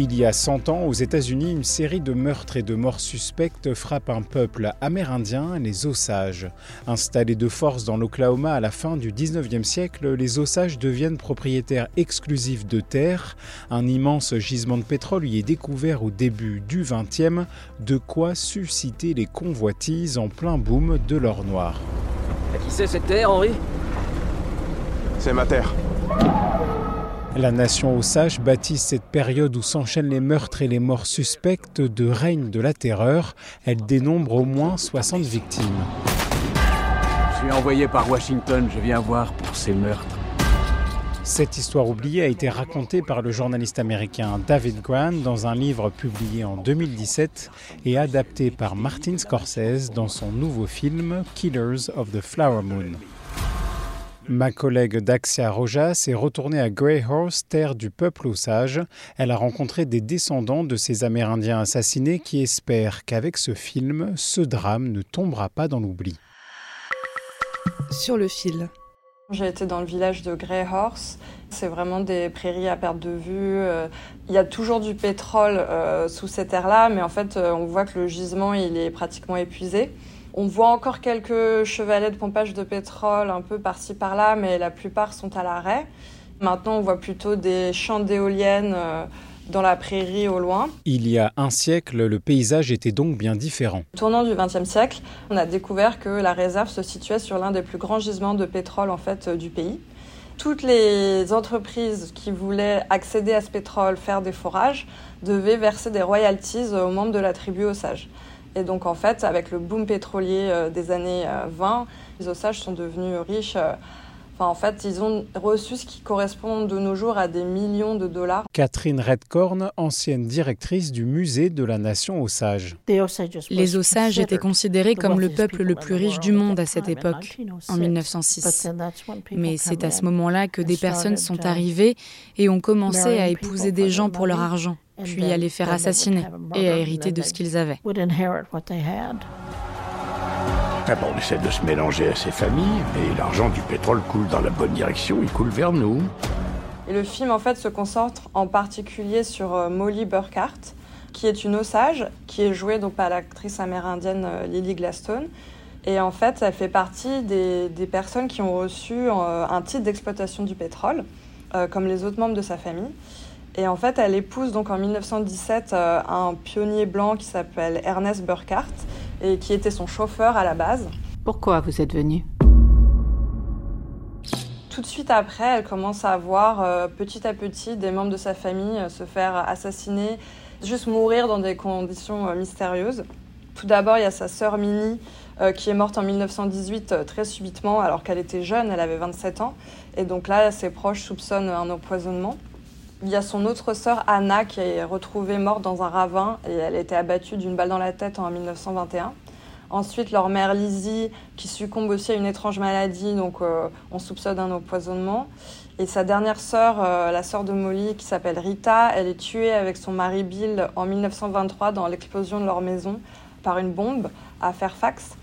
Il y a 100 ans, aux États-Unis, une série de meurtres et de morts suspectes frappe un peuple amérindien, les Osages. Installés de force dans l'Oklahoma à la fin du 19e siècle, les Osages deviennent propriétaires exclusifs de terres. Un immense gisement de pétrole y est découvert au début du 20e, de quoi susciter les convoitises en plein boom de l'or noir. À qui c'est cette terre, Henri? C'est ma terre. La nation Osage baptise cette période où s'enchaînent les meurtres et les morts suspectes de règne de la terreur. Elle dénombre au moins 60 victimes. Je suis envoyé par Washington, je viens voir pour ces meurtres. Cette histoire oubliée a été racontée par le journaliste américain David Grant dans un livre publié en 2017 et adapté par Martin Scorsese dans son nouveau film Killers of the Flower Moon. Ma collègue Daxia Rojas est retournée à Greyhorse, terre du peuple Osage. Elle a rencontré des descendants de ces Amérindiens assassinés qui espèrent qu'avec ce film, ce drame ne tombera pas dans l'oubli. Sur le fil. J'ai été dans le village de Greyhorse. C'est vraiment des prairies à perte de vue. Euh, Il y a toujours du pétrole euh, sous ces terres-là, mais en fait, euh, on voit que le gisement il est pratiquement épuisé. On voit encore quelques chevalets de pompage de pétrole un peu par-ci par-là, mais la plupart sont à l'arrêt. Maintenant, on voit plutôt des champs d'éoliennes euh, dans la prairie au loin. Il y a un siècle, le paysage était donc bien différent. Au tournant du XXe siècle, on a découvert que la réserve se situait sur l'un des plus grands gisements de pétrole en fait euh, du pays. Toutes les entreprises qui voulaient accéder à ce pétrole, faire des forages, devaient verser des royalties aux membres de la tribu Osage. Et donc en fait, avec le boom pétrolier euh, des années euh, 20, les Osages sont devenus riches. Enfin, en fait, ils ont reçu ce qui correspond de nos jours à des millions de dollars. Catherine Redcorn, ancienne directrice du musée de la nation Osage. Les Osages étaient considérés comme le peuple le plus riche du monde à cette époque, en 1906. Mais c'est à ce moment-là que des personnes sont arrivées et ont commencé à épouser des gens pour leur argent, puis à les faire assassiner et à hériter de ce qu'ils avaient. On essaie de se mélanger à ces familles, mais l'argent du pétrole coule dans la bonne direction, il coule vers nous. Et le film, en fait, se concentre en particulier sur euh, Molly Burkhart, qui est une Osage, qui est jouée donc par l'actrice amérindienne euh, Lily Gladstone. Et en fait, elle fait partie des, personnes qui ont reçu euh, un titre d'exploitation du pétrole, comme les autres membres de sa famille. Et en fait, elle épouse donc en 1917 euh, un pionnier blanc qui s'appelle Ernest Burkhart et qui était son chauffeur à la base. Pourquoi vous êtes venu Tout de suite après, elle commence à voir euh, petit à petit des membres de sa famille euh, se faire assassiner, juste mourir dans des conditions euh, mystérieuses. Tout d'abord, il y a sa sœur Minnie qui est morte en 1918 euh, très subitement alors qu'elle était jeune, elle avait 27 ans. Et donc là, ses proches soupçonnent un empoisonnement. Il y a son autre sœur Anna qui est retrouvée morte dans un ravin et elle a été abattue d'une balle dans la tête en 1921. Ensuite, leur mère Lizzie qui succombe aussi à une étrange maladie, donc euh, on soupçonne un empoisonnement. Et sa dernière sœur, euh, la sœur de Molly, qui s'appelle Rita, elle est tuée avec son mari Bill en 1923 dans l'explosion de leur maison par une bombe à Fairfax.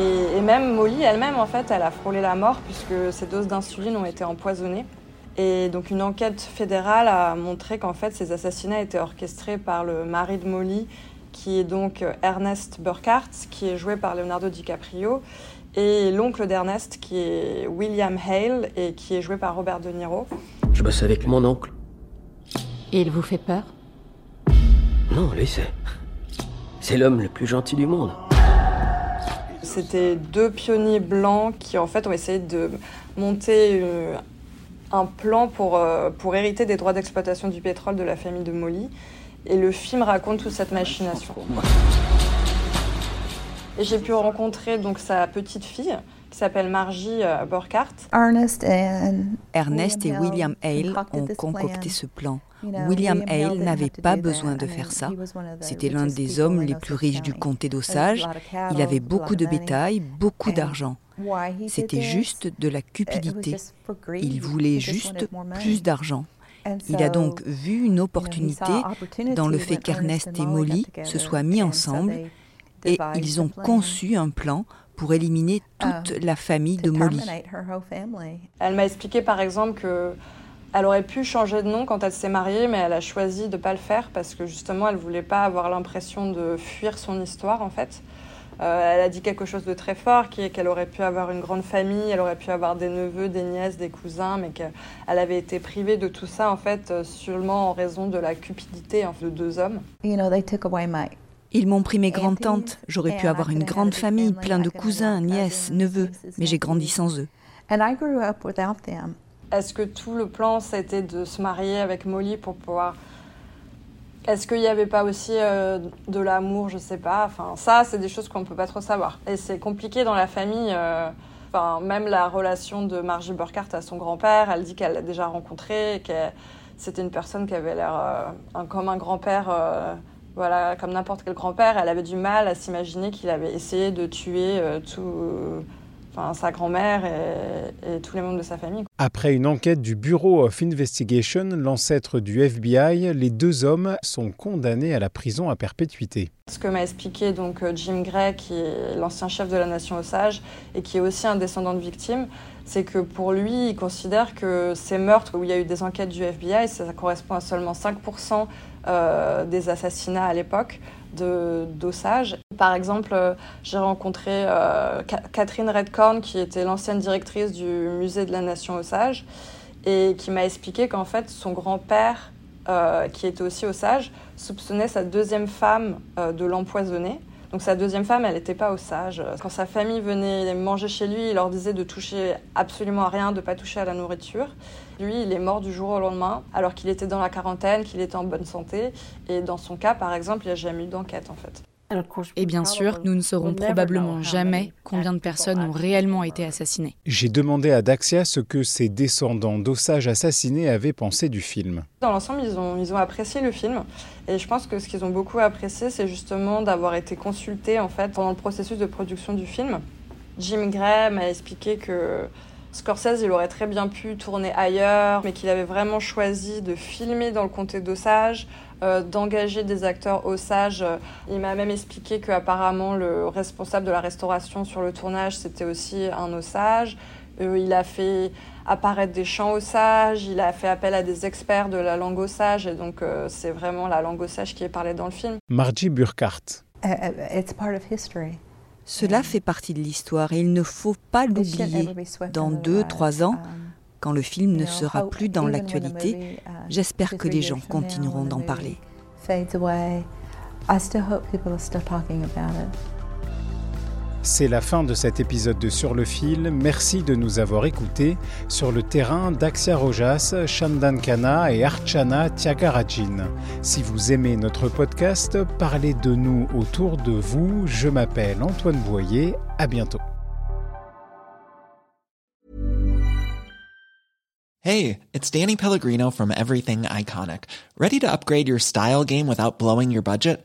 Et, et même Molly elle-même, en fait, elle a frôlé la mort puisque ses doses d'insuline ont été empoisonnées. Et donc une enquête fédérale a montré qu'en fait ces assassinats étaient orchestrés par le mari de Molly, qui est donc Ernest Burkhart, qui est joué par Leonardo DiCaprio, et l'oncle d'Ernest, qui est William Hale, et qui est joué par Robert De Niro. Je bosse avec mon oncle. Et il vous fait peur? Non, lui, c'est. C'est l'homme le plus gentil du monde. C'était deux pionniers blancs qui en fait ont essayé de monter euh, un plan pour, euh, pour hériter des droits d'exploitation du pétrole de la famille de Molly. Et le film raconte toute cette machination. Et j'ai pu rencontrer donc sa petite fille qui s'appelle Margie euh. Ernest et William Hale ont concocté ce plan. William Hale n'avait pas besoin de faire ça. C'était l'un des hommes les plus riches du comté d'Osage. Il avait beaucoup de bétail, beaucoup d'argent. C'était juste de la cupidité. Il voulait juste plus d'argent. Il a donc vu une opportunité dans le fait qu'Ernest et Molly se soient mis ensemble et ils ont conçu un plan pour éliminer toute la famille de Molly. Elle m'a expliqué par exemple que elle aurait pu changer de nom quand elle s'est mariée, mais elle a choisi de ne pas le faire parce que justement elle voulait pas avoir l'impression de fuir son histoire en fait. Euh, elle a dit quelque chose de très fort, qui est qu'elle aurait pu avoir une grande famille, elle aurait pu avoir des neveux, des nièces, des cousins, mais qu'elle avait été privée de tout ça en fait euh, seulement en raison de la cupidité de deux hommes. Ils m'ont pris mes grandes-tantes. J'aurais pu avoir une grande famille, plein de cousins, nièces, neveux, mais j'ai grandi sans eux. Est-ce que tout le plan, c'était de se marier avec Molly pour pouvoir est-ce qu'il n'y avait pas aussi euh, de l'amour? Je sais pas. Enfin, ça, c'est des choses qu'on ne peut pas trop savoir. Et c'est compliqué dans la famille. Euh, enfin, même la relation de Margie Burkhardt à son grand-père, elle dit qu'elle l'a déjà rencontré, que c'était une personne qui avait l'air euh, comme un grand-père, voilà, comme n'importe quel grand-père. Elle avait du mal à s'imaginer qu'il avait essayé de tuer tout enfin, sa grand-mère et, tous les membres de sa famille. Après une enquête du Bureau of Investigation, l'ancêtre du FBI, les deux hommes sont condamnés à la prison à perpétuité. Ce que m'a expliqué donc euh, Jim Gray, qui est l'ancien chef de la Nation Osage et qui est aussi un descendant de victimes, c'est que pour lui, il considère que ces meurtres où il y a eu des enquêtes du FBI, ça correspond à seulement 5% euh, des assassinats à l'époque d'Osage. Par exemple, euh, j'ai rencontré euh, Catherine Redcorn, qui était l'ancienne directrice du musée de la Nation Osage, et qui m'a expliqué qu'en fait, son grand-père, qui était aussi Osage, soupçonnait sa deuxième femme de l'empoisonner. Donc sa deuxième femme, elle n'était pas Osage. Quand sa famille venait manger chez lui, il leur disait de toucher absolument à rien, de pas toucher à la nourriture. Lui, il est mort du jour au lendemain, alors qu'il était dans la quarantaine, qu'il était en bonne santé. Et dans son cas, par exemple, il n'y a jamais eu d'enquête, en fait. Et bien sûr, nous ne saurons probablement jamais combien de personnes ont réellement été assassinées. J'ai demandé à Daxia ce que ses descendants d'Osage assassinés avaient pensé du film. Dans l'ensemble, ils ont, ils ont apprécié le film. Et je pense que ce qu'ils ont beaucoup apprécié, c'est justement d'avoir été consultés en fait, pendant le processus de production du film. Jim Gray m'a expliqué que Scorsese, il aurait très bien pu tourner ailleurs, mais qu'il avait vraiment choisi de filmer dans le comté d'Osage, euh, d'engager des acteurs Osage. Il m'a même expliqué qu'apparemment le responsable de la restauration sur le tournage, c'était aussi un Osage. Euh, il a fait apparaître des chants Osage, il a fait appel à des experts de la langue Osage, et donc euh, c'est vraiment la langue Osage qui est parlée dans le film. Margie Burkhardt. Uh, it's part of history. Cela fait partie de l'histoire et il ne faut pas l'oublier. Dans deux, trois ans, quand le film ne sera plus dans l'actualité, j'espère que les gens continueront d'en parler. C'est la fin de cet épisode de Sur le fil. Merci de nous avoir écoutés. Sur le terrain, Daxia Rojas, Shandan Kana et Archana Tiagarajin. Si vous aimez notre podcast, parlez de nous autour de vous. Je m'appelle Antoine Boyer. À bientôt. Hey, it's Danny Pellegrino from Everything Iconic. Ready to upgrade your style game without blowing your budget?